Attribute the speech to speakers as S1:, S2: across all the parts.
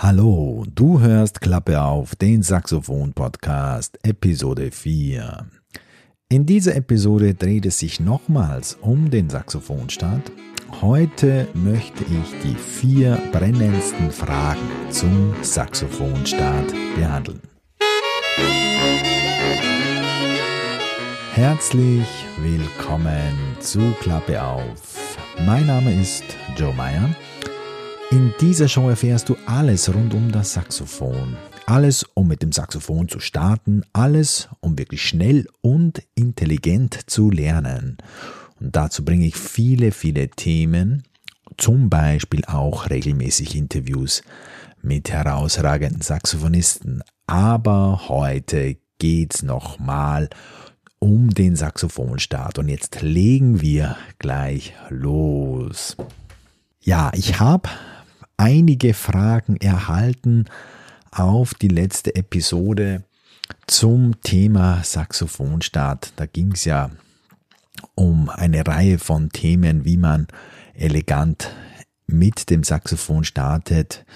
S1: Hallo, du hörst Klappe auf, den Saxophon-Podcast, Episode 4. In dieser Episode dreht es sich nochmals um den Saxophonstart. Heute möchte ich die vier brennendsten Fragen zum Saxophonstart behandeln. Herzlich willkommen zu Klappe auf. Mein Name ist Joe Meyer in dieser Show erfährst du alles rund um das Saxophon. Alles, um mit dem Saxophon zu starten, alles, um wirklich schnell und intelligent zu lernen. Und dazu bringe ich viele, viele Themen, zum Beispiel auch regelmäßig Interviews mit herausragenden Saxophonisten. Aber heute geht's nochmal um den Saxophonstart. Und jetzt legen wir gleich los. Ja, ich habe einige Fragen erhalten auf die letzte Episode zum Thema Saxophonstart. Da ging es ja um eine Reihe von Themen, wie man elegant mit dem Saxophon startet,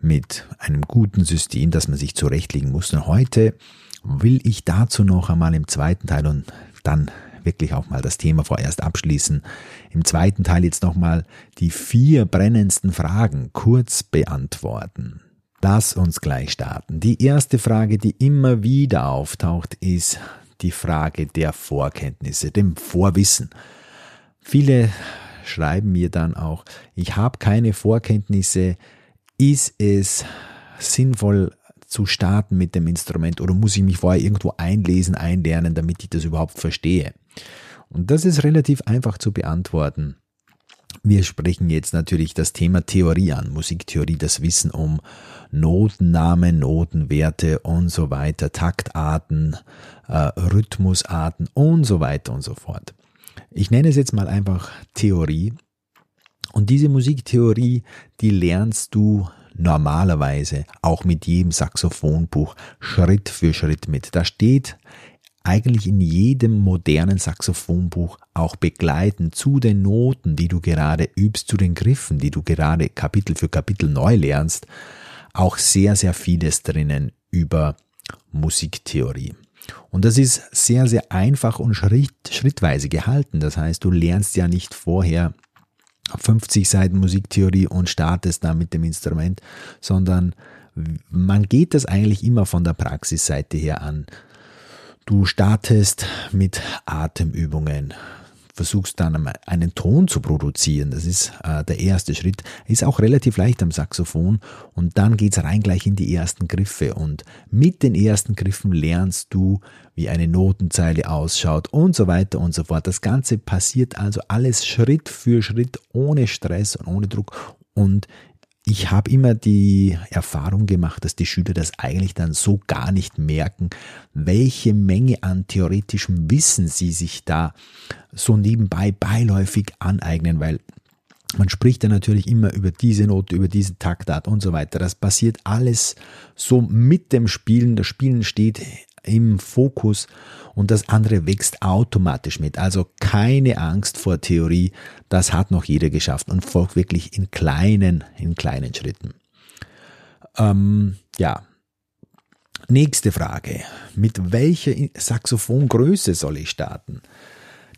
S1: mit einem guten System, das man sich zurechtlegen muss. Und heute will ich dazu noch einmal im zweiten Teil und dann wirklich auch mal das Thema vorerst abschließen. Im zweiten Teil jetzt nochmal die vier brennendsten Fragen kurz beantworten. Lass uns gleich starten. Die erste Frage, die immer wieder auftaucht, ist die Frage der Vorkenntnisse, dem Vorwissen. Viele schreiben mir dann auch, ich habe keine Vorkenntnisse, ist es sinnvoll zu starten mit dem Instrument oder muss ich mich vorher irgendwo einlesen, einlernen, damit ich das überhaupt verstehe? Und das ist relativ einfach zu beantworten. Wir sprechen jetzt natürlich das Thema Theorie an, Musiktheorie, das Wissen um Notennamen, Notenwerte und so weiter, Taktarten, äh, Rhythmusarten und so weiter und so fort. Ich nenne es jetzt mal einfach Theorie. Und diese Musiktheorie, die lernst du normalerweise auch mit jedem Saxophonbuch Schritt für Schritt mit. Da steht eigentlich in jedem modernen Saxophonbuch auch begleiten zu den Noten, die du gerade übst, zu den Griffen, die du gerade Kapitel für Kapitel neu lernst, auch sehr, sehr vieles drinnen über Musiktheorie. Und das ist sehr, sehr einfach und schritt, schrittweise gehalten. Das heißt, du lernst ja nicht vorher 50 Seiten Musiktheorie und startest da mit dem Instrument, sondern man geht das eigentlich immer von der Praxisseite her an. Du startest mit Atemübungen, versuchst dann einen Ton zu produzieren. Das ist äh, der erste Schritt. Ist auch relativ leicht am Saxophon. Und dann geht's rein gleich in die ersten Griffe. Und mit den ersten Griffen lernst du, wie eine Notenzeile ausschaut und so weiter und so fort. Das Ganze passiert also alles Schritt für Schritt ohne Stress und ohne Druck. Und ich habe immer die Erfahrung gemacht, dass die Schüler das eigentlich dann so gar nicht merken, welche Menge an theoretischem Wissen sie sich da so nebenbei beiläufig aneignen, weil man spricht ja natürlich immer über diese Note, über diese Taktart und so weiter. Das passiert alles so mit dem Spielen. Das Spielen steht im Fokus und das andere wächst automatisch mit. Also keine Angst vor Theorie, das hat noch jeder geschafft und folgt wirklich in kleinen, in kleinen Schritten. Ähm, ja. Nächste Frage. Mit welcher Saxophongröße soll ich starten?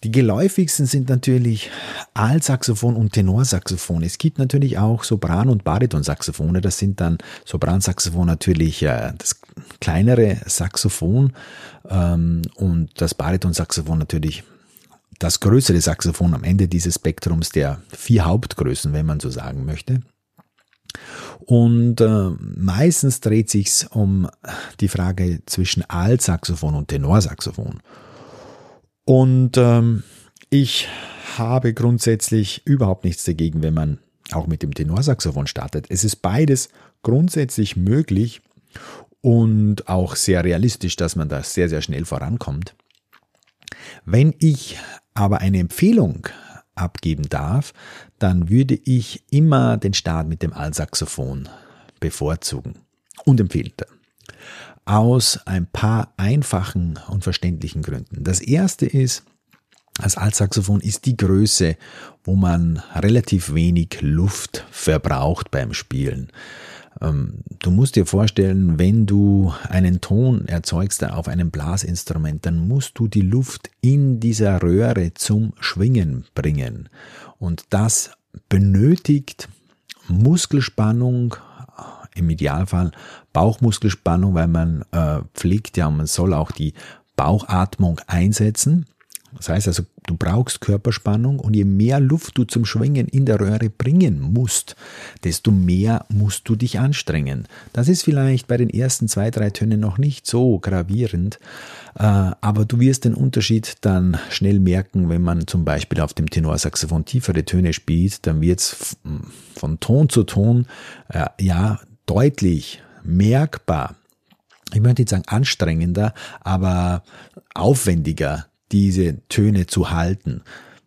S1: Die geläufigsten sind natürlich Altsaxophon und Tenorsaxophon. Es gibt natürlich auch Sopran- und Baritonsaxophone. Das sind dann Sopransaxophon natürlich äh, das kleinere Saxophon ähm, und das Baritonsaxophon natürlich das größere Saxophon am Ende dieses Spektrums der vier Hauptgrößen, wenn man so sagen möchte. Und äh, meistens dreht sich's um die Frage zwischen Altsaxophon und Tenorsaxophon. Und ähm, ich habe grundsätzlich überhaupt nichts dagegen, wenn man auch mit dem Tenorsaxophon startet. Es ist beides grundsätzlich möglich und auch sehr realistisch, dass man da sehr, sehr schnell vorankommt. Wenn ich aber eine Empfehlung abgeben darf, dann würde ich immer den Start mit dem Altsaxophon bevorzugen und empfehlen aus ein paar einfachen und verständlichen Gründen. Das erste ist, das Altsaxophon ist die Größe, wo man relativ wenig Luft verbraucht beim Spielen. Ähm, du musst dir vorstellen, wenn du einen Ton erzeugst auf einem Blasinstrument, dann musst du die Luft in dieser Röhre zum Schwingen bringen. Und das benötigt Muskelspannung, im Idealfall Bauchmuskelspannung, weil man äh, pflegt ja, man soll auch die Bauchatmung einsetzen. Das heißt also, du brauchst Körperspannung und je mehr Luft du zum Schwingen in der Röhre bringen musst, desto mehr musst du dich anstrengen. Das ist vielleicht bei den ersten zwei, drei Tönen noch nicht so gravierend, äh, aber du wirst den Unterschied dann schnell merken, wenn man zum Beispiel auf dem Tenorsaxophon tiefere Töne spielt, dann wird es von Ton zu Ton äh, ja deutlich merkbar ich möchte nicht sagen anstrengender, aber aufwendiger diese Töne zu halten.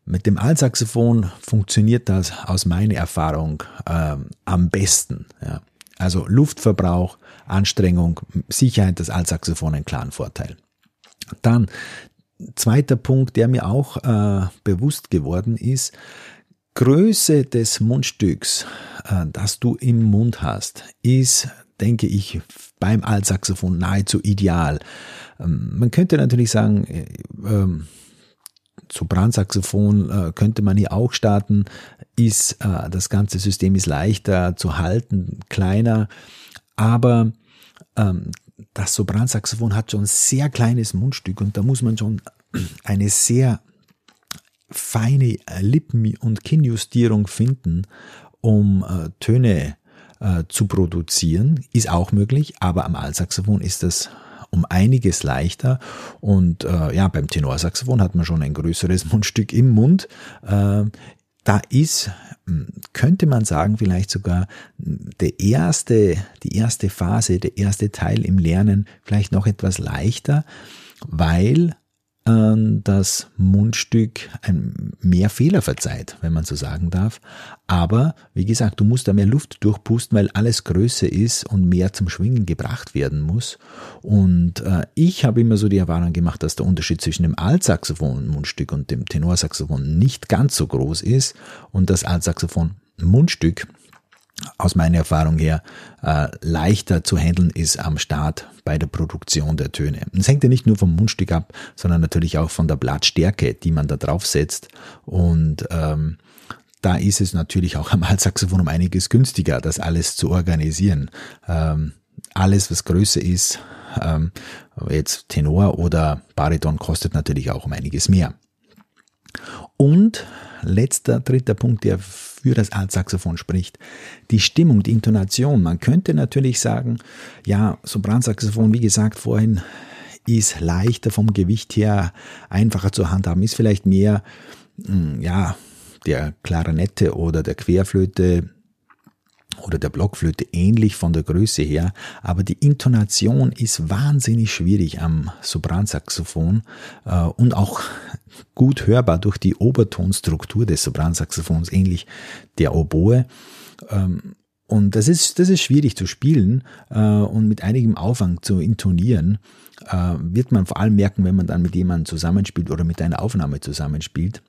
S1: Mit dem Altsaxophon funktioniert das aus meiner Erfahrung äh, am besten. Ja. Also Luftverbrauch, Anstrengung, Sicherheit des Altsaxophon ein klaren Vorteil. Dann zweiter Punkt, der mir auch äh, bewusst geworden ist, Größe des Mundstücks, äh, das du im Mund hast, ist, denke ich, beim Altsaxophon nahezu ideal. Ähm, man könnte natürlich sagen, äh, ähm, Sopransaxophon äh, könnte man hier auch starten, ist das ganze System ist leichter zu halten, kleiner, aber ähm, das Sopransaxophon hat schon ein sehr kleines Mundstück und da muss man schon eine sehr feine Lippen- und Kinnjustierung finden, um äh, Töne äh, zu produzieren. Ist auch möglich, aber am Altsaxophon ist das um einiges leichter. Und äh, ja, beim Tenorsaxophon hat man schon ein größeres Mundstück im Mund. Äh, da ist, hm, könnte man sagen, vielleicht sogar der erste, die erste Phase, der erste Teil im Lernen vielleicht noch etwas leichter, weil das Mundstück mehr Fehler verzeiht, wenn man so sagen darf. Aber wie gesagt, du musst da mehr Luft durchpusten, weil alles größer ist und mehr zum Schwingen gebracht werden muss. Und äh, ich habe immer so die Erfahrung gemacht, dass der Unterschied zwischen dem Altsaxophon-Mundstück und dem Tenorsaxophon nicht ganz so groß ist und das Altsaxophon-Mundstück aus meiner Erfahrung her äh, leichter zu handeln ist am Start bei der Produktion der Töne. Es hängt ja nicht nur vom Mundstück ab, sondern natürlich auch von der Blattstärke, die man da drauf setzt. Und ähm, da ist es natürlich auch am Altsaxophon um einiges günstiger, das alles zu organisieren. Ähm, alles, was größer ist, ähm, jetzt Tenor oder Bariton, kostet natürlich auch um einiges mehr. Und letzter, dritter Punkt, der für das Altsaxophon spricht. Die Stimmung, die Intonation. Man könnte natürlich sagen, ja, Sopransaxophon, wie gesagt vorhin, ist leichter vom Gewicht her, einfacher zu handhaben, ist vielleicht mehr, hm, ja, der Klarinette oder der Querflöte oder der Blockflöte ähnlich von der Größe her, aber die Intonation ist wahnsinnig schwierig am Sopransaxophon äh, und auch gut hörbar durch die Obertonstruktur des Sopransaxophons, ähnlich der Oboe. Ähm, und das ist, das ist schwierig zu spielen äh, und mit einigem Aufwand zu intonieren, äh, wird man vor allem merken, wenn man dann mit jemandem zusammenspielt oder mit einer Aufnahme zusammenspielt.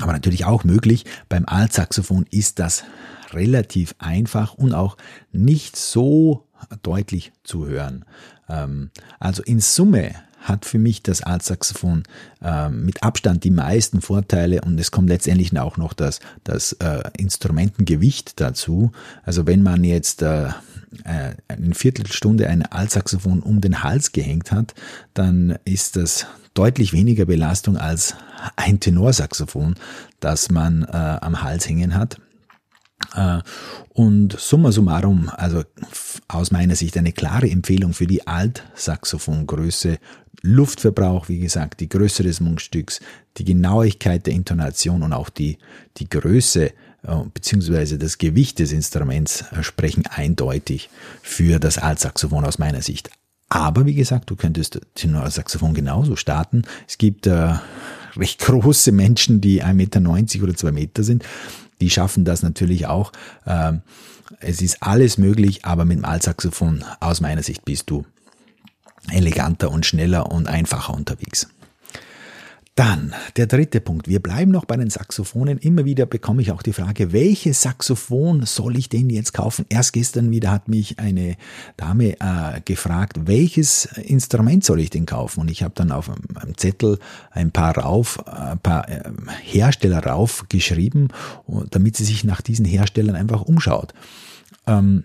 S1: Aber natürlich auch möglich. Beim Altsaxophon ist das relativ einfach und auch nicht so deutlich zu hören. Ähm, also in Summe hat für mich das Altsaxophon äh, mit Abstand die meisten Vorteile und es kommt letztendlich auch noch das, das äh, Instrumentengewicht dazu. Also wenn man jetzt äh, äh eine Viertelstunde ein Altsaxophon um den Hals gehängt hat, dann ist das deutlich weniger Belastung als ein Tenorsaxophon, das man äh, am Hals hängen hat. Äh, und summa summarum, also aus meiner Sicht eine klare Empfehlung für die Altsaxophongröße. Luftverbrauch, wie gesagt, die Größe des Mundstücks, die Genauigkeit der Intonation und auch die, die Größe äh, beziehungsweise das Gewicht des Instruments äh, sprechen eindeutig für das Altsaxophon aus meiner Sicht. Aber wie gesagt, du könntest Tenorsaxophon genauso starten. Es gibt äh, recht große Menschen, die 1,90 Meter oder 2 Meter sind die schaffen das natürlich auch. Ähm, es ist alles möglich, aber mit dem Altsaxophon aus meiner Sicht bist du eleganter und schneller und einfacher unterwegs. Dann der dritte Punkt. Wir bleiben noch bei den Saxophonen. Immer wieder bekomme ich auch die Frage, welches Saxophon soll ich denn jetzt kaufen? Erst gestern wieder hat mich eine Dame äh, gefragt, welches Instrument soll ich denn kaufen? Und ich habe dann auf einem Zettel ein paar rauf, ein paar äh, Hersteller rauf geschrieben, damit sie sich nach diesen Herstellern einfach umschaut. Ähm,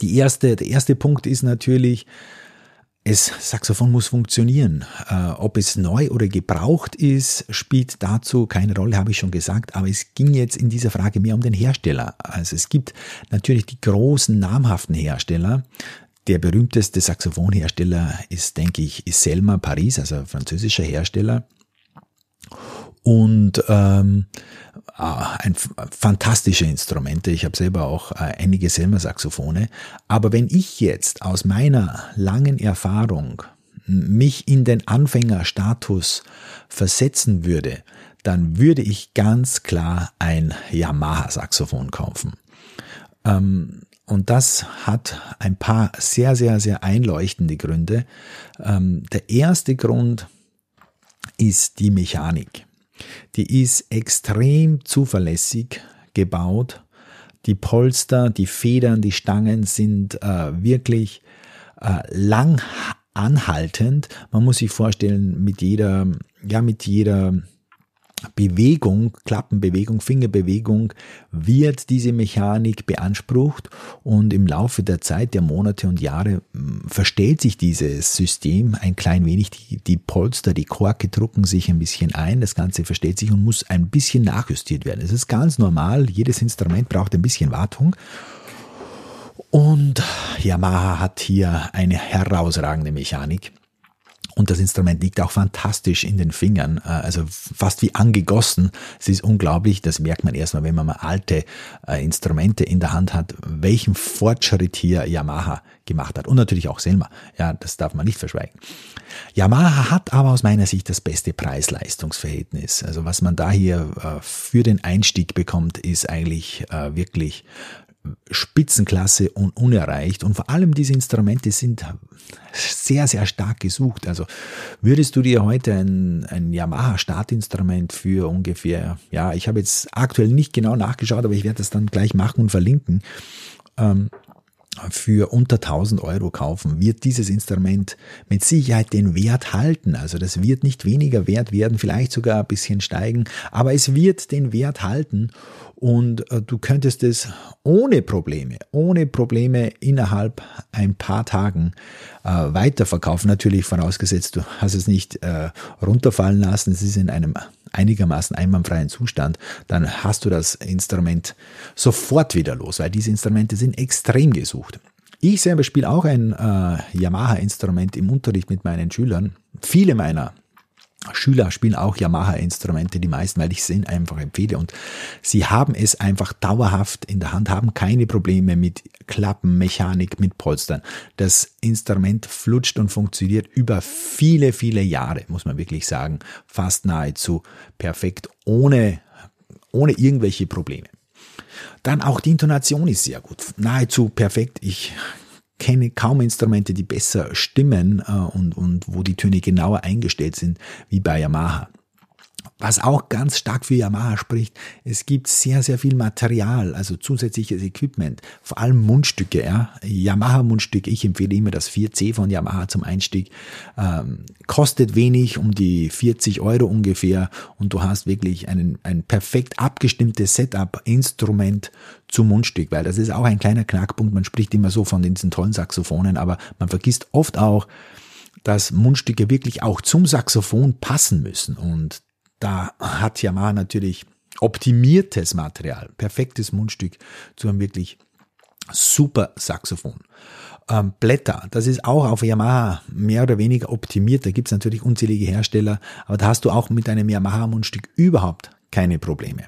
S1: die erste, der erste Punkt ist natürlich, es Saxophon muss funktionieren. Äh, ob es neu oder gebraucht ist, spielt dazu keine Rolle, habe ich schon gesagt. Aber es ging jetzt in dieser Frage mehr um den Hersteller. Also es gibt natürlich die großen namhaften Hersteller. Der berühmteste Saxophonhersteller ist, denke ich, ist Selma Paris, also französischer Hersteller. Und ähm, ein fantastische Instrumente. Ich habe selber auch äh, einige Selmer-Saxophone. Aber wenn ich jetzt aus meiner langen Erfahrung mich in den Anfängerstatus versetzen würde, dann würde ich ganz klar ein Yamaha-Saxophon kaufen. Ähm, und das hat ein paar sehr, sehr, sehr einleuchtende Gründe. Ähm, der erste Grund ist die Mechanik. Die ist extrem zuverlässig gebaut. Die Polster, die Federn, die Stangen sind äh, wirklich äh, lang anhaltend. Man muss sich vorstellen, mit jeder, ja, mit jeder Bewegung, Klappenbewegung, Fingerbewegung wird diese Mechanik beansprucht und im Laufe der Zeit, der Monate und Jahre hm, verstellt sich dieses System ein klein wenig. Die, die Polster, die Korke drucken sich ein bisschen ein, das Ganze verstellt sich und muss ein bisschen nachjustiert werden. Es ist ganz normal, jedes Instrument braucht ein bisschen Wartung. Und Yamaha hat hier eine herausragende Mechanik. Und das Instrument liegt auch fantastisch in den Fingern, äh, also fast wie angegossen. Es ist unglaublich, das merkt man erstmal, wenn man mal alte äh, Instrumente in der Hand hat, welchen Fortschritt hier Yamaha gemacht hat. Und natürlich auch Selma. Ja, das darf man nicht verschweigen. Yamaha hat aber aus meiner Sicht das beste Preis-Leistungs-Verhältnis. Also was man da hier äh, für den Einstieg bekommt, ist eigentlich wirklich Spitzenklasse und unerreicht. Und vor allem diese Instrumente sind sehr, sehr stark gesucht. Also würdest du dir heute ein, ein Yamaha Startinstrument für ungefähr, ja, ich habe jetzt aktuell nicht genau nachgeschaut, aber ich werde das dann gleich machen und verlinken. Ähm, für unter 1000 Euro kaufen, wird dieses Instrument mit Sicherheit den Wert halten. Also das wird nicht weniger wert werden, vielleicht sogar ein bisschen steigen, aber es wird den Wert halten und äh, du könntest es ohne Probleme, ohne Probleme innerhalb ein paar Tagen äh, weiterverkaufen. Natürlich vorausgesetzt, du hast es nicht äh, runterfallen lassen, es ist in einem einigermaßen einwandfreien Zustand, dann hast du das Instrument sofort wieder los, weil diese Instrumente sind extrem gesucht. Ich selber spiele auch ein äh, Yamaha-Instrument im Unterricht mit meinen Schülern. Viele meiner Schüler spielen auch Yamaha-Instrumente, die meisten, weil ich es ihnen einfach empfehle. Und sie haben es einfach dauerhaft in der Hand, haben keine Probleme mit Klappen, Mechanik, mit Polstern. Das Instrument flutscht und funktioniert über viele, viele Jahre, muss man wirklich sagen. Fast nahezu perfekt, ohne, ohne irgendwelche Probleme. Dann auch die Intonation ist sehr gut, nahezu perfekt. Ich kenne kaum Instrumente, die besser stimmen äh, und, und wo die Töne genauer eingestellt sind wie bei Yamaha. Was auch ganz stark für Yamaha spricht, es gibt sehr, sehr viel Material, also zusätzliches Equipment, vor allem Mundstücke. Ja. Yamaha-Mundstücke, ich empfehle immer das 4C von Yamaha zum Einstieg, ähm, kostet wenig, um die 40 Euro ungefähr und du hast wirklich einen, ein perfekt abgestimmtes Setup-Instrument zum Mundstück, weil das ist auch ein kleiner Knackpunkt. Man spricht immer so von diesen tollen Saxophonen, aber man vergisst oft auch, dass Mundstücke wirklich auch zum Saxophon passen müssen. Und da hat Yamaha natürlich optimiertes Material, perfektes Mundstück zu einem wirklich super Saxophon. Ähm, Blätter, das ist auch auf Yamaha mehr oder weniger optimiert. Da gibt es natürlich unzählige Hersteller, aber da hast du auch mit einem Yamaha-Mundstück überhaupt keine Probleme.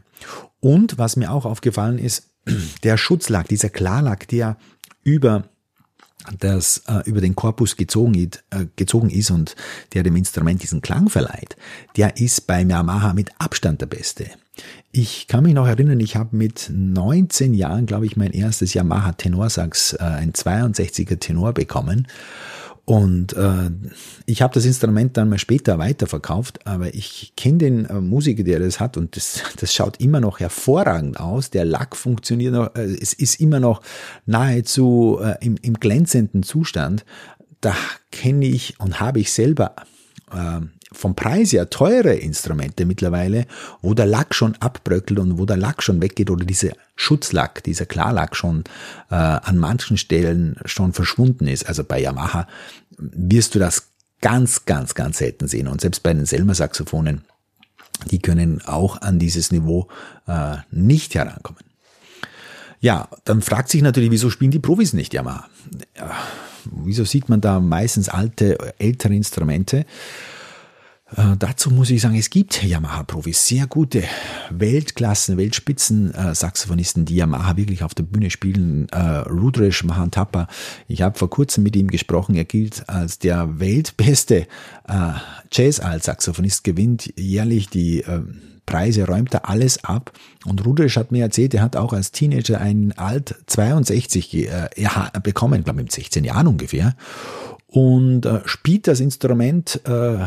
S1: Und was mir auch aufgefallen ist, der Schutzlack, dieser Klarlack, der über das äh, über den Korpus gezogen, äh, gezogen ist und der dem Instrument diesen Klang verleiht, der ist bei Yamaha mit Abstand der beste. Ich kann mich noch erinnern, ich habe mit 19 Jahren, glaube ich, mein erstes Yamaha Tenorsax, äh, ein 62er Tenor bekommen Und äh, ich habe das Instrument dann mal später weiterverkauft, aber ich kenne den äh, Musiker, der das hat und das, das schaut immer noch hervorragend aus. Der Lack funktioniert noch, äh, es ist immer noch nahezu äh, im, im glänzenden Zustand. Da kenne ich und habe ich selber äh, vom Preis her teure Instrumente mittlerweile, wo der Lack schon abbröckelt und wo der Lack schon weggeht oder dieser Schutzlack, dieser Klarlack schon äh, an manchen Stellen schon verschwunden ist. Also bei Yamaha wirst du das ganz, ganz, ganz selten sehen. Und selbst bei den Selmer-Saxophonen, die können auch an dieses Niveau äh, nicht herankommen. Ja, dann fragt sich natürlich, wieso spielen die Profis nicht Yamaha? Ja, wieso sieht man da meistens alte, ältere Instrumente? Äh, dazu muss ich sagen, es gibt Yamaha-Profis, sehr gute Weltklassen, Weltspitzen-Saxophonisten, die Yamaha wirklich auf der Bühne spielen. Äh, Rudresh Mahantapa, ich habe vor kurzem mit ihm gesprochen, er gilt als der weltbeste äh, Jazz-Alt-Saxophonist, gewinnt jährlich die äh, Preise, räumt er alles ab. Und Rudresh hat mir erzählt, er hat auch als Teenager einen Alt 62 äh, bekommen, glaube ich mit 16 Jahren ungefähr. Und äh, spielt das Instrument äh,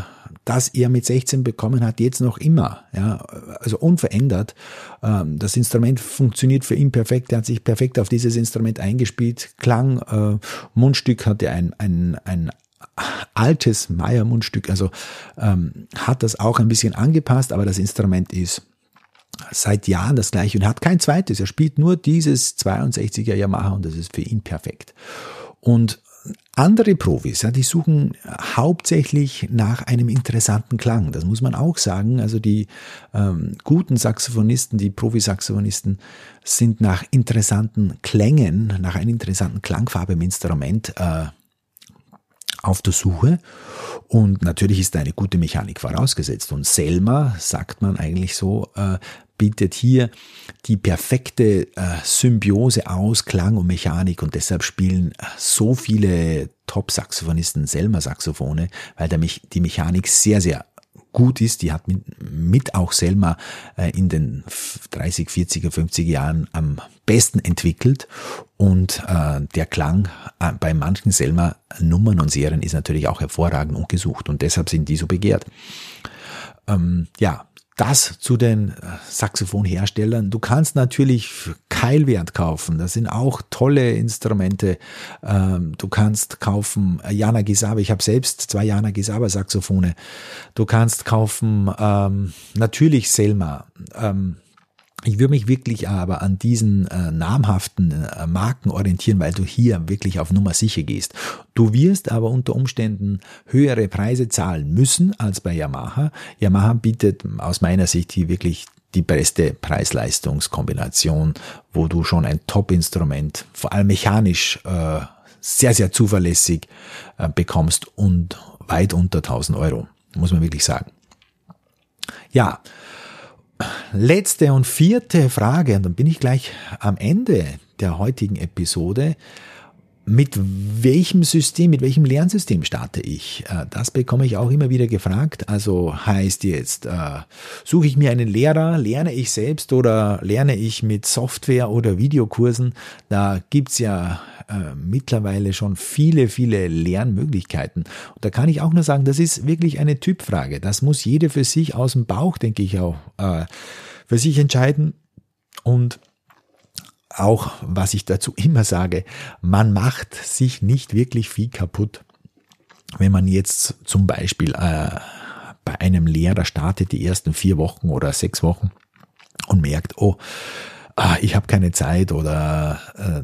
S1: das er mit 16 bekommen hat, jetzt noch immer. Ja, also unverändert. Ähm, das Instrument funktioniert für ihn perfekt. Er hat sich perfekt auf dieses Instrument eingespielt. Klang, äh, Mundstück hatte ein, ein, ein altes Meyer-Mundstück, also ähm, hat das auch ein bisschen angepasst, aber das Instrument ist seit Jahren das gleiche und er hat kein zweites. Er spielt nur dieses 62er Yamaha und das ist für ihn perfekt. Und andere Profis, ja, die suchen hauptsächlich nach einem interessanten Klang. Das muss man auch sagen. Also die ähm, guten Saxophonisten, die Profisaxophonisten sind nach interessanten Klängen, nach einer interessanten Klangfarbe im Instrument äh, auf der Suche. Und natürlich ist eine gute Mechanik vorausgesetzt. Und Selma, sagt man eigentlich so, äh, bietet hier die perfekte äh, Symbiose aus Klang und Mechanik und deshalb spielen äh, so viele Top-Saxophonisten Selma-Saxophone, weil der, die Mechanik sehr, sehr gut ist. Die hat mit, mit auch Selma äh, in den 30, 40er, 50er Jahren am besten entwickelt und äh, der Klang äh, bei manchen Selma Nummern und Serien ist natürlich auch hervorragend und gesucht und deshalb sind die so begehrt. Ähm, ja, das zu den äh, Saxophonherstellern. Du kannst natürlich Keilwert kaufen. Das sind auch tolle Instrumente. Ähm, du kannst kaufen Jana Gisaba. Ich habe selbst zwei Jana Gisaba Saxophone. Du kannst kaufen ähm, natürlich Selma. Ich würde mich wirklich aber an diesen äh, namhaften äh, Marken orientieren, weil du hier wirklich auf Nummer sicher gehst. Du wirst aber unter Umständen höhere Preise zahlen müssen als bei Yamaha. Yamaha bietet aus meiner Sicht hier wirklich die beste Preis-Leistungs-Kombination, wo du schon ein Top-Instrument, vor allem mechanisch, äh, sehr, sehr zuverlässig äh, bekommst und weit unter 1000 Euro, muss man wirklich sagen. Ja, letzte und vierte Frage, und dann bin ich gleich am Ende der heutigen Episode. Mit welchem System, mit welchem Lernsystem starte ich? Äh, das bekomme ich auch immer wieder gefragt. Also heißt jetzt, äh, suche ich mir einen Lehrer, lerne ich selbst oder lerne ich mit Software oder Videokursen? Da gibt's ja äh, mittlerweile schon viele, viele Lernmöglichkeiten. Und da kann ich auch nur sagen, das ist wirklich eine Typfrage. Das muss jeder für sich aus dem Bauch, denke ich auch, für sich entscheiden. Und auch, was ich dazu immer sage, man macht sich nicht wirklich viel kaputt, wenn man jetzt zum Beispiel äh, bei einem Lehrer startet die ersten vier Wochen oder sechs Wochen und merkt, oh, ah, ich habe keine Zeit oder äh,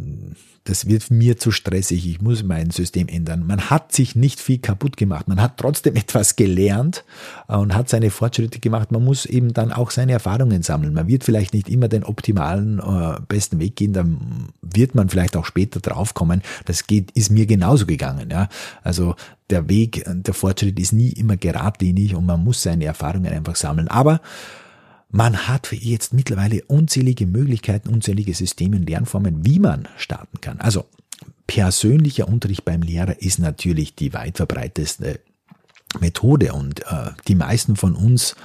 S1: das wird mir zu stressig, ich muss mein System ändern. Man hat sich nicht viel kaputt gemacht, man hat trotzdem etwas gelernt äh, und hat seine Fortschritte gemacht. Man muss eben dann auch seine Erfahrungen sammeln. Man wird vielleicht nicht immer den optimalen, äh, besten Weg gehen, dann wird man vielleicht auch später draufkommen. Das geht, ist mir genauso gegangen. Ja? Also der Weg, der Fortschritt ist nie immer geradlinig und man muss seine Erfahrungen einfach sammeln. Aber man hat jetzt mittlerweile unzählige Möglichkeiten, unzählige Systeme und Lernformen, wie man starten kann. Also persönlicher Unterricht beim Lehrer ist natürlich die weit verbreiteste Methode und äh, die meisten von uns,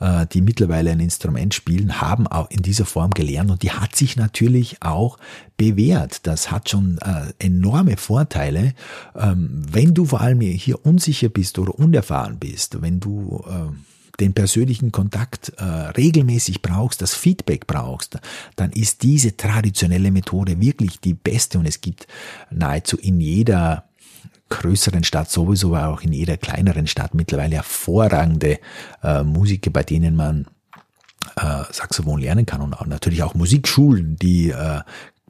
S1: äh, die mittlerweile ein Instrument spielen, haben auch in dieser Form gelernt und die hat sich natürlich auch bewährt. Das hat schon äh, enorme Vorteile, ähm, wenn du vor allem hier unsicher bist oder unerfahren bist, wenn du äh, den persönlichen Kontakt äh, regelmäßig brauchst, das Feedback brauchst, dann ist diese traditionelle Methode wirklich die beste und es gibt nahezu in jeder größeren Stadt sowieso, aber auch in jeder kleineren Stadt mittlerweile hervorragende äh, Musiker, bei denen man äh, Saxophon lernen kann und auch natürlich auch Musikschulen, die äh,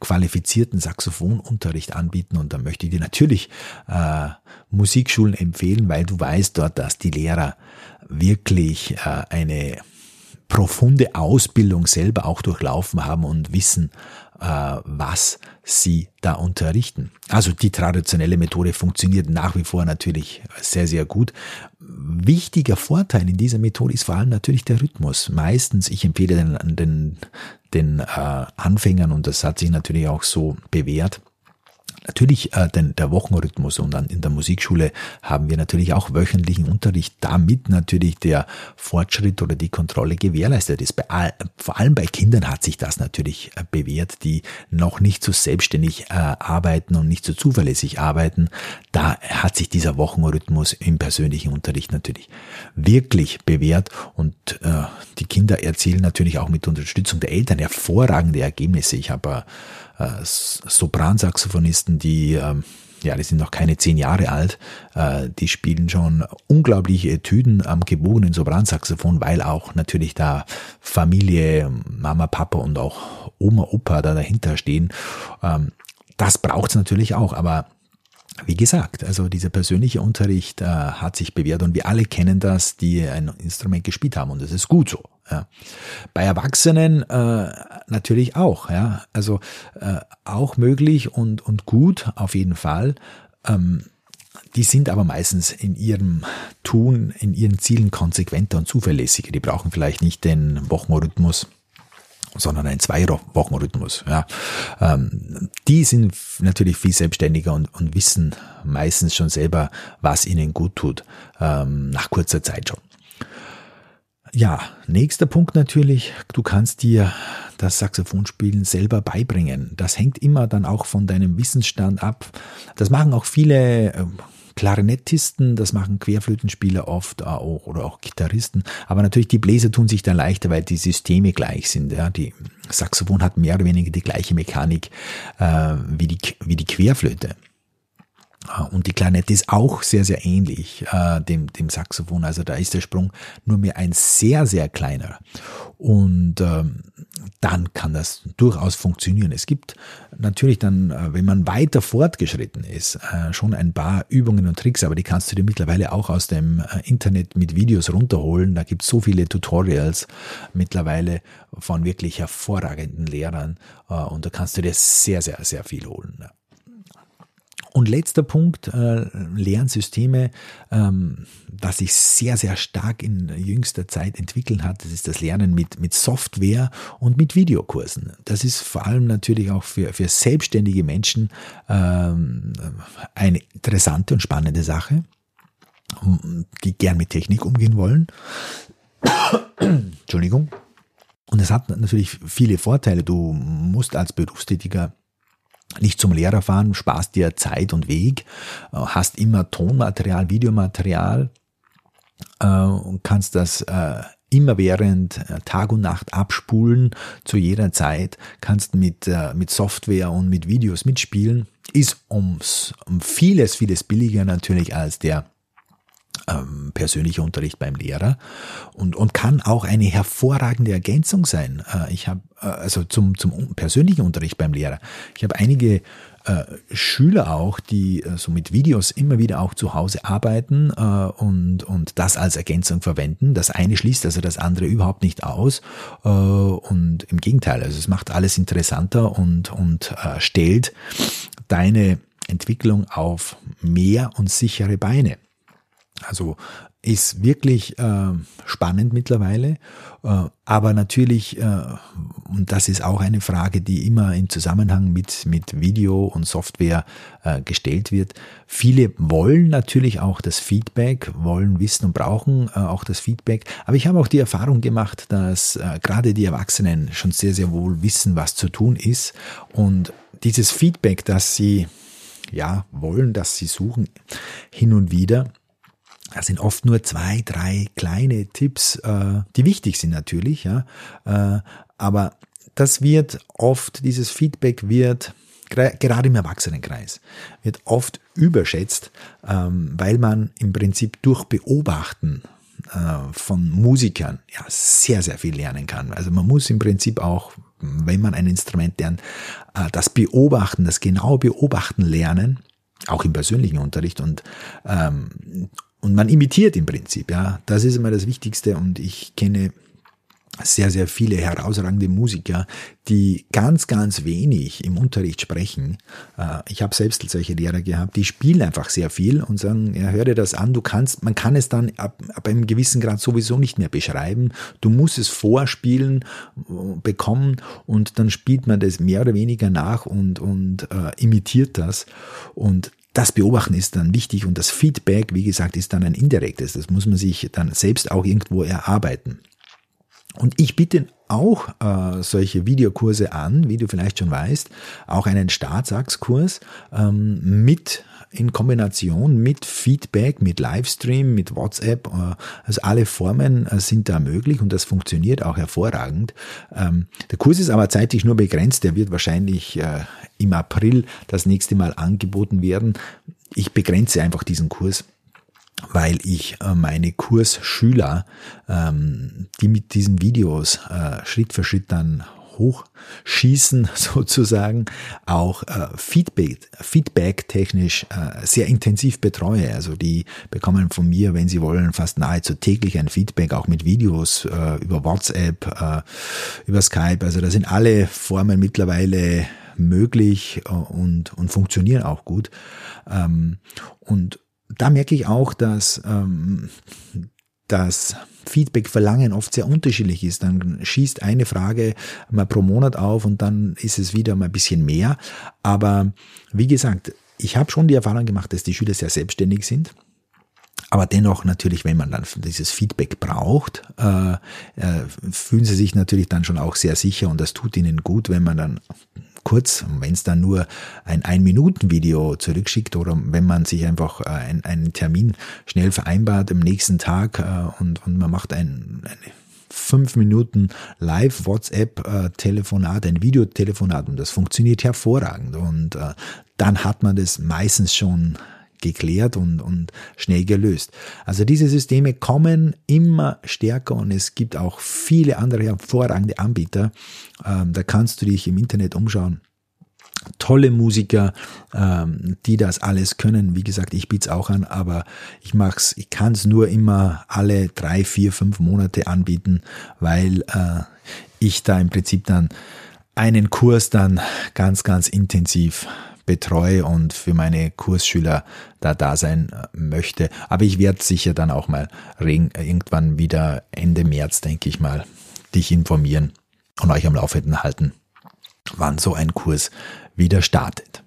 S1: qualifizierten Saxophonunterricht anbieten. Und da möchte ich dir natürlich äh, Musikschulen empfehlen, weil du weißt dort, dass die Lehrer wirklich äh, eine profunde Ausbildung selber auch durchlaufen haben und wissen, was sie da unterrichten. Also die traditionelle Methode funktioniert nach wie vor natürlich sehr, sehr gut. Wichtiger Vorteil in dieser Methode ist vor allem natürlich der Rhythmus. Meistens, ich empfehle den, den, den äh, Anfängern, und das hat sich natürlich auch so bewährt, Natürlich äh, den, der Wochenrhythmus und dann in der Musikschule haben wir natürlich auch wöchentlichen Unterricht, damit natürlich der Fortschritt oder die Kontrolle gewährleistet ist. Bei all, vor allem bei Kindern hat sich das natürlich äh, bewährt, die noch nicht so selbstständig äh, arbeiten und nicht so zuverlässig arbeiten. Da hat sich dieser Wochenrhythmus im persönlichen Unterricht natürlich wirklich bewährt und äh, die Kinder erzielen natürlich auch mit Unterstützung der Eltern hervorragende Ergebnisse. Ich habe äh, äh, Sopransaxophonisten, die ähm, ja, die sind noch keine zehn Jahre alt, äh, die spielen schon unglaubliche Etüden am gebogenen Sopransaxophon, weil auch natürlich da Familie, Mama, Papa und auch Oma, Opa da dahinter stehen. Ähm, das braucht's natürlich auch, aber wie gesagt, also dieser persönliche Unterricht äh, hat sich bewährt und wir alle kennen das, die ein Instrument gespielt haben und das ist gut so. Ja. Bei Erwachsenen äh, natürlich auch, ja, also äh, auch möglich und und gut auf jeden Fall. Ähm, die sind aber meistens in ihrem Tun, in ihren Zielen konsequenter und zuverlässiger. Die brauchen vielleicht nicht den Wochenrhythmus sondern ein Zwei-Wochen-Rhythmus. Ja. Ähm, die sind natürlich viel selbstständiger und, und wissen meistens schon selber, was ihnen gut tut, ähm, nach kurzer Zeit schon. Ja, nächster Punkt natürlich, du kannst dir das Saxophonspielen selber beibringen. Das hängt immer dann auch von deinem Wissensstand ab. Das machen auch viele ähm, Klarinettisten, das machen Querflötenspieler oft auch oder auch Gitarristen. Aber natürlich die Bläser tun sich dann leichter, weil die Systeme gleich sind. Ja, die Saxophon hat mehr oder weniger die gleiche Mechanik äh, wie, die, wie die Querflöte. Ah, und die Klarinette ist auch sehr, sehr ähnlich äh, dem, dem Saxophon. Also da ist der Sprung nur mehr ein sehr, sehr kleiner. Und ähm, dann kann das durchaus funktionieren. Es gibt natürlich dann, äh, wenn man weiter fortgeschritten ist, äh, schon ein paar Übungen und Tricks, aber die kannst du dir mittlerweile auch aus dem äh, Internet mit Videos runterholen. Da gibt es so viele Tutorials mittlerweile von wirklich hervorragenden Lehrern und da kannst du dir sehr, sehr, sehr viel holen. Und letzter Punkt, äh, Lernsysteme, ähm, was sich sehr, sehr stark in jüngster Zeit entwickeln hat, das ist das Lernen mit, mit Software und mit Videokursen. Das ist vor allem natürlich auch für, für selbstständige Menschen ähm, eine interessante und spannende Sache, die gern mit Technik umgehen wollen. Entschuldigung. Und es hat natürlich viele Vorteile. Du musst als Berufstätiger nicht zum Lehrer fahren, sparst dir Zeit und Weg, äh, hast immer Tonmaterial, Videomaterial äh, und kannst das äh, immer während Tag und Nacht abspulen zu jeder Zeit, kannst mit, mit Software und mit Videos mitspielen, ist ums, um vieles, vieles billiger natürlich als der ähm, persönlicher Unterricht beim Lehrer und, und kann auch eine hervorragende Ergänzung sein. Äh, ich habe äh, also zum, zum persönlichen Unterricht beim Lehrer. Ich habe einige äh, Schüler auch, die äh, so mit Videos immer wieder auch zu Hause arbeiten äh, und, und das als Ergänzung verwenden. Das eine schließt also das andere überhaupt nicht aus äh, und im Gegenteil, also es macht alles interessanter und, und äh, stellt deine Entwicklung auf mehr und sichere Beine. Also ist wirklich äh, spannend mittlerweile, äh, aber natürlich, äh, und das ist auch eine Frage, die immer im Zusammenhang mit, mit Video und Software äh, gestellt wird. Viele wollen natürlich auch das Feedback, wollen wissen und brauchen äh, auch das Feedback, aber ich habe auch die Erfahrung gemacht, dass äh, gerade die Erwachsenen schon sehr, sehr wohl wissen, was zu tun ist. Und dieses Feedback, das sie ja wollen, das sie suchen, hin und wieder, das sind oft nur zwei, drei kleine Tipps, äh, die wichtig sind natürlich, ja. Äh, aber das wird oft, dieses Feedback wird gerade im Erwachsenenkreis, wird oft überschätzt, ähm, weil man im Prinzip durch Beobachten äh, von Musikern ja sehr, sehr viel lernen kann. Also man muss im Prinzip auch, wenn man ein Instrument lernt, äh, das Beobachten, das genaue Beobachten lernen, auch im persönlichen Unterricht und ähm, und man imitiert im Prinzip, ja. Das ist immer das Wichtigste und ich kenne sehr, sehr viele herausragende Musiker, die ganz, ganz wenig im Unterricht sprechen. Äh, ich habe selbst solche Lehrer gehabt, die spielen einfach sehr viel und sagen, ja, hör dir das an, du kannst, man kann es dann ab, ab einem gewissen Grad sowieso nicht mehr beschreiben. Du musst es vorspielen äh, bekommen und dann spielt man das mehr oder weniger nach und, und äh, imitiert das. Und das Beobachten ist dann wichtig und das Feedback, wie gesagt, ist dann ein indirektes. Das muss man sich dann selbst auch irgendwo erarbeiten. Und ich bitte auch äh, solche Videokurse an, wie du vielleicht schon weißt, auch einen Staatsachskurs ähm, mit in Kombination mit Feedback, mit Livestream, mit WhatsApp, äh, also alle Formen äh, sind da möglich und das funktioniert auch hervorragend. Ähm, der Kurs ist aber zeitlich nur begrenzt, der wird wahrscheinlich äh, im April das nächste Mal angeboten werden. Ich begrenze einfach diesen Kurs weil ich meine Kursschüler, ähm, die mit diesen Videos Schritt für Schritt dann hochschießen sozusagen, auch äh, Feedback, Feedback technisch äh, sehr intensiv betreue. Also die bekommen von mir, wenn sie wollen, fast nahezu täglich ein Feedback, auch mit Videos äh, über WhatsApp, äh, über Skype. Also da sind alle Formen mittlerweile möglich äh, und, und funktionieren auch gut. Ähm, und da merke ich auch, dass ähm, das Feedback-Verlangen oft sehr unterschiedlich ist. Dann schießt eine Frage mal pro Monat auf und dann ist es wieder mal ein bisschen mehr. Aber wie gesagt, ich habe schon die Erfahrung gemacht, dass die Schüler sehr selbstständig sind. Aber dennoch natürlich, wenn man dann dieses Feedback braucht, äh, äh, fühlen sie sich natürlich dann schon auch sehr sicher und das tut ihnen gut, wenn man dann kurz, wenn es dann nur ein Ein-Minuten-Video zurückschickt oder wenn man sich einfach äh, ein, einen Termin schnell vereinbart am nächsten Tag äh, und, und man macht ein, eine fünf Minuten Live WhatsApp äh, ein Videotelefonat und das funktioniert hervorragend. Und dann hat man das meistens schon geklärt und, und schnell gelöst. Also diese Systeme kommen immer stärker und es gibt auch viele andere hervorragende Anbieter. Ähm, da kannst du dich im Internet umschauen. Tolle Musiker, ähm, die das alles können. Wie gesagt, ich biete es auch an, aber ich mach's, ich kann es nur immer alle drei, vier, fünf Monate anbieten, weil äh, ich da im Prinzip dann einen Kurs dann ganz, ganz intensiv betreue und für meine Kursschüler da da sein äh, möchte. Aber ich werde sicher dann auch mal irgendwann wieder Ende März, denke ich mal, dich informieren und euch am Laufenden halten, wann so ein Kurs wieder startet.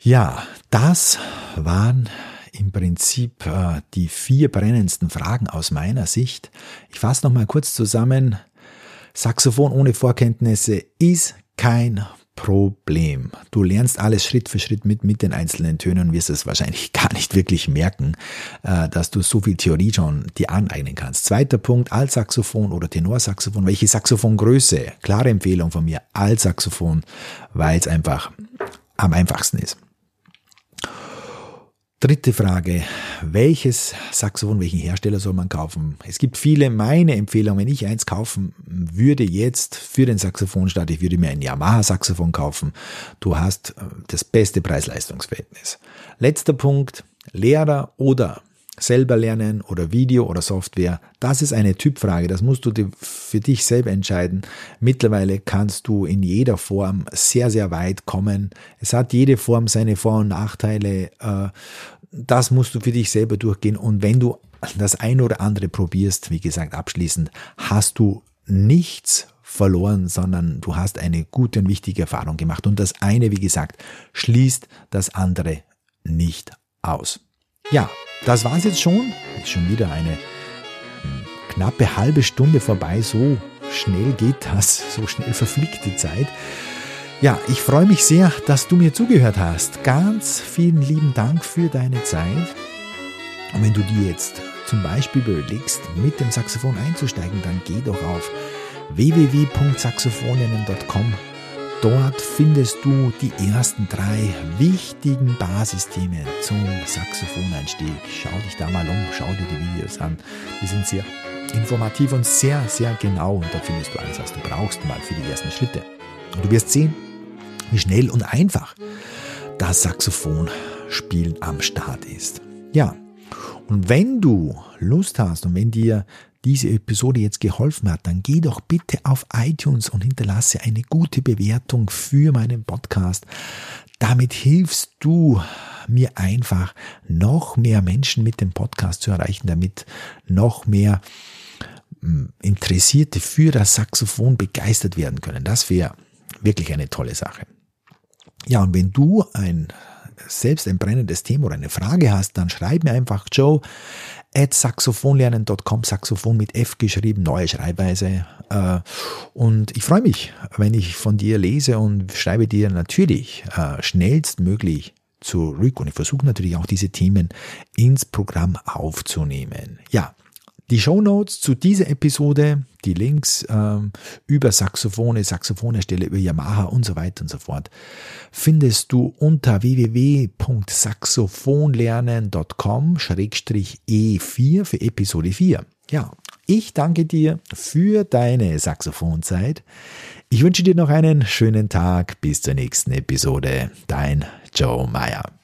S1: Ja, das waren im Prinzip äh, die vier brennendsten Fragen aus meiner Sicht. Ich fasse noch mal kurz zusammen. Saxophon ohne Vorkenntnisse ist kein Problem. Du lernst alles Schritt für Schritt mit, mit den einzelnen Tönen und wirst es wahrscheinlich gar nicht wirklich merken, äh, dass du so viel Theorie schon dir aneignen kannst. Zweiter Punkt, Altsaxophon oder Tenorsaxophon. Welche Saxophongröße? Klare Empfehlung von mir, Altsaxophon, weil es einfach am einfachsten ist. Dritte Frage. Welches Saxophon, welchen Hersteller soll man kaufen? Es gibt viele. Meine Empfehlung, wenn ich eins kaufen würde jetzt für den Saxophonstart, ich würde mir ein Yamaha-Saxophon kaufen. Du hast äh, das beste Preis-Leistungs-Verhältnis. Letzter Punkt. Lehrer oder selber lernen oder Video oder Software? Das ist eine Typfrage, das musst du für dich selber entscheiden. Mittlerweile kannst du in jeder Form sehr, sehr weit kommen. Es hat jede Form seine Vor- und Nachteile. Äh, das musst du für dich selber durchgehen. Und wenn du das eine oder andere probierst, wie gesagt, abschließend, hast du nichts verloren, sondern du hast eine gute und wichtige Erfahrung gemacht. Und das eine, wie gesagt, schließt das andere nicht aus. Ja, das war's jetzt schon. Ist schon wieder eine hm, knappe halbe Stunde vorbei. So schnell geht das, so schnell verfliegt die Zeit. Ja, ich freue mich sehr, dass du mir zugehört hast. Ganz vielen lieben Dank für deine Zeit. Und wenn du dir jetzt zum Beispiel überlegst, mit dem Saxophon einzusteigen, dann geh doch auf www.saxophoninnen.com. Dort findest du die ersten drei wichtigen Basisthemen zum Saxophoneinstieg. Schau dich da mal um, schau dir die Videos an. Die sind sehr informativ und sehr, sehr genau und da findest du alles, was du brauchst mal für die ersten Schritte. Und du wirst sehen, wie schnell und einfach das Saxophonspielen am Start ist. Ja, und wenn du Lust hast und wenn dir diese Episode jetzt geholfen hat, dann geh doch bitte auf iTunes und hinterlasse eine gute Bewertung für meinen Podcast. Damit hilfst du mir einfach, noch mehr Menschen mit dem Podcast zu erreichen, damit noch mehr hm, Interessierte für das Saxophon begeistert werden können. Das wäre wirklich eine tolle Sache. Ja, und wenn du ein selbst ein brennendes Thema oder eine Frage hast, dann schreib mir einfach Joe at saxophonlernen.com, Saxophon mit F geschrieben, neue Schreibweise. Äh, und ich freue mich, wenn ich von dir lese und schreibe dir natürlich äh, schnellstmöglich zurück. Und ich versuche natürlich auch diese Themen ins Programm aufzunehmen. Ja, die Show Notes zu dieser Episode, die Links ähm, über Saxophone, Saxophonerstelle, über Yamaha und so weiter und so fort, findest du unter www.saxophonlernen.com-e4 für Episode 4. Ja, ich danke dir für deine Saxophonzeit. Ich wünsche dir noch einen schönen Tag. Bis zur nächsten Episode. Dein Joe Meyer.